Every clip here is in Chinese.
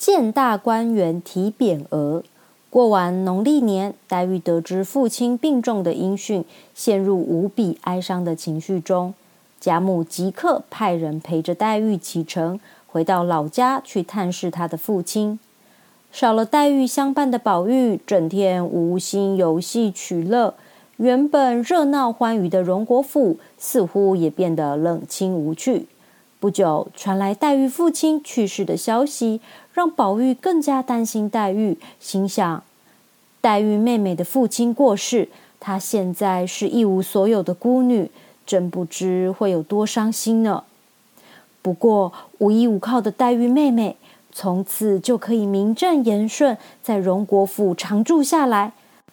建大官员提匾额。过完农历年，黛玉得知父亲病重的音讯，陷入无比哀伤的情绪中。贾母即刻派人陪着黛玉启程，回到老家去探视她的父亲。少了黛玉相伴的宝玉，整天无心游戏取乐，原本热闹欢愉的荣国府，似乎也变得冷清无趣。不久传来黛玉父亲去世的消息，让宝玉更加担心黛玉，心想：黛玉妹妹的父亲过世，她现在是一无所有的孤女，真不知会有多伤心呢。不过无依无靠的黛玉妹妹。从此就可以名正言顺在荣国府常住下来，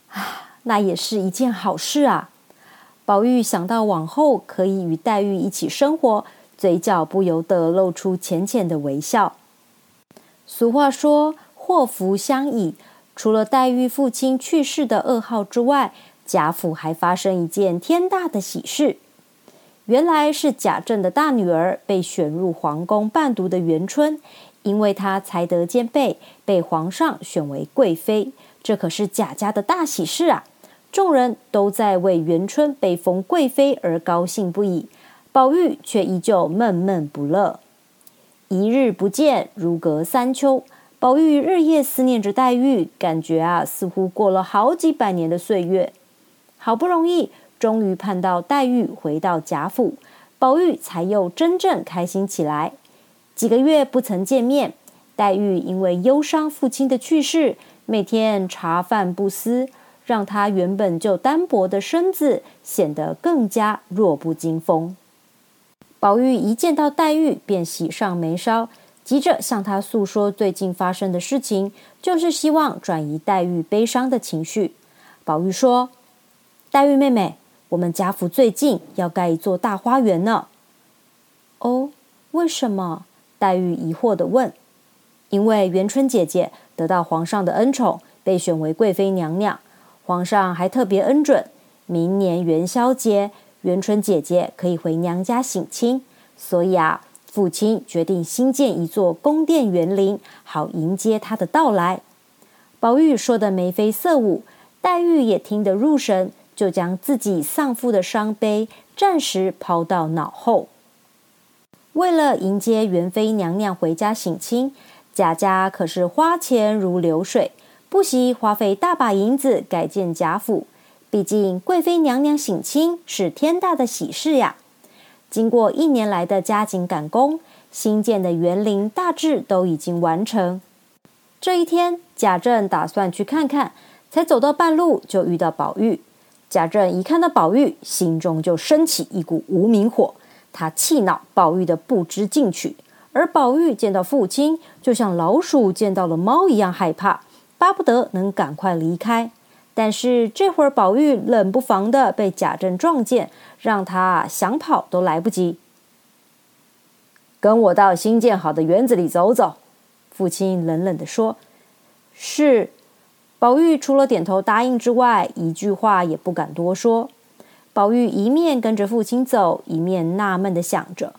啊，那也是一件好事啊！宝玉想到往后可以与黛玉一起生活，嘴角不由得露出浅浅的微笑。俗话说“祸福相倚”，除了黛玉父亲去世的噩耗之外，贾府还发生一件天大的喜事。原来是贾政的大女儿被选入皇宫伴读的元春。因为她才德兼备，被皇上选为贵妃，这可是贾家的大喜事啊！众人都在为元春被封贵妃而高兴不已，宝玉却依旧闷闷不乐。一日不见，如隔三秋。宝玉日夜思念着黛玉，感觉啊，似乎过了好几百年的岁月。好不容易，终于盼到黛玉回到贾府，宝玉才又真正开心起来。几个月不曾见面，黛玉因为忧伤父亲的去世，每天茶饭不思，让她原本就单薄的身子显得更加弱不禁风。宝玉一见到黛玉，便喜上眉梢，急着向她诉说最近发生的事情，就是希望转移黛玉悲伤的情绪。宝玉说：“黛玉妹妹，我们贾府最近要盖一座大花园呢。”哦，为什么？黛玉疑惑的问：“因为元春姐姐得到皇上的恩宠，被选为贵妃娘娘，皇上还特别恩准，明年元宵节，元春姐姐可以回娘家省亲，所以啊，父亲决定新建一座宫殿园林，好迎接她的到来。”宝玉说的眉飞色舞，黛玉也听得入神，就将自己丧父的伤悲暂时抛到脑后。为了迎接元妃娘娘回家省亲，贾家可是花钱如流水，不惜花费大把银子改建贾府。毕竟贵妃娘娘省亲是天大的喜事呀！经过一年来的加紧赶工，新建的园林大致都已经完成。这一天，贾政打算去看看，才走到半路就遇到宝玉。贾政一看到宝玉，心中就升起一股无名火。他气恼宝玉的不知进取，而宝玉见到父亲，就像老鼠见到了猫一样害怕，巴不得能赶快离开。但是这会儿宝玉冷不防的被贾政撞见，让他想跑都来不及。跟我到新建好的园子里走走，父亲冷冷的说：“是。”宝玉除了点头答应之外，一句话也不敢多说。宝玉一面跟着父亲走，一面纳闷的想着：“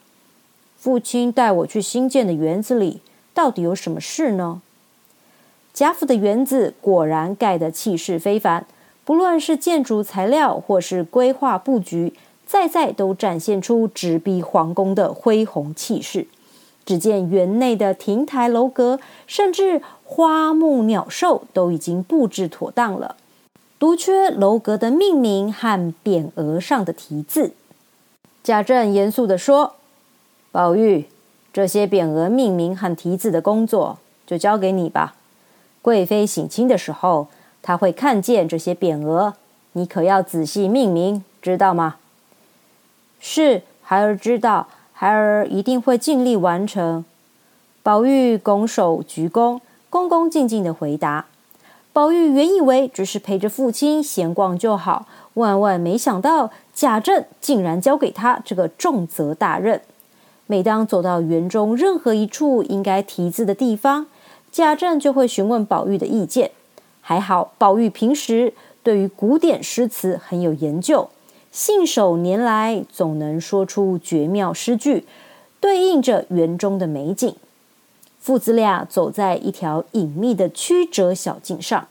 父亲带我去新建的园子里，到底有什么事呢？”贾府的园子果然盖得气势非凡，不论是建筑材料或是规划布局，再再都展现出直逼皇宫的恢宏气势。只见园内的亭台楼阁，甚至花木鸟兽，都已经布置妥当了。独缺楼阁的命名和匾额上的题字。贾政严肃地说：“宝玉，这些匾额命名和题字的工作就交给你吧。贵妃省亲的时候，他会看见这些匾额，你可要仔细命名，知道吗？”“是，孩儿知道，孩儿一定会尽力完成。”宝玉拱手鞠躬，恭恭敬敬的回答。宝玉原以为只是陪着父亲闲逛就好，万万没想到贾政竟然交给他这个重责大任。每当走到园中任何一处应该题字的地方，贾政就会询问宝玉的意见。还好宝玉平时对于古典诗词很有研究，信手拈来，总能说出绝妙诗句，对应着园中的美景。父子俩走在一条隐秘的曲折小径上，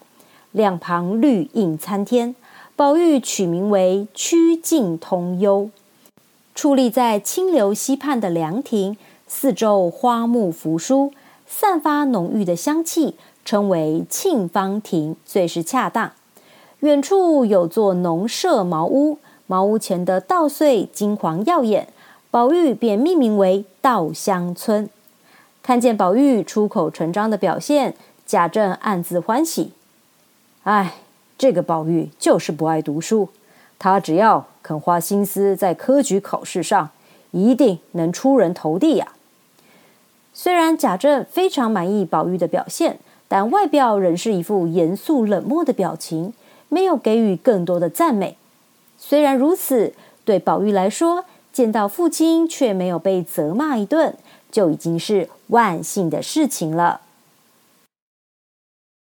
两旁绿荫参天。宝玉取名为“曲径通幽”，矗立在清流溪畔的凉亭，四周花木扶疏，散发浓郁的香气，称为沁芳亭，最是恰当。远处有座农舍茅屋，茅屋前的稻穗金黄耀眼，宝玉便命名为“稻香村”。看见宝玉出口成章的表现，贾政暗自欢喜。唉。这个宝玉就是不爱读书，他只要肯花心思在科举考试上，一定能出人头地呀。虽然贾政非常满意宝玉的表现，但外表仍是一副严肃冷漠的表情，没有给予更多的赞美。虽然如此，对宝玉来说，见到父亲却没有被责骂一顿，就已经是万幸的事情了。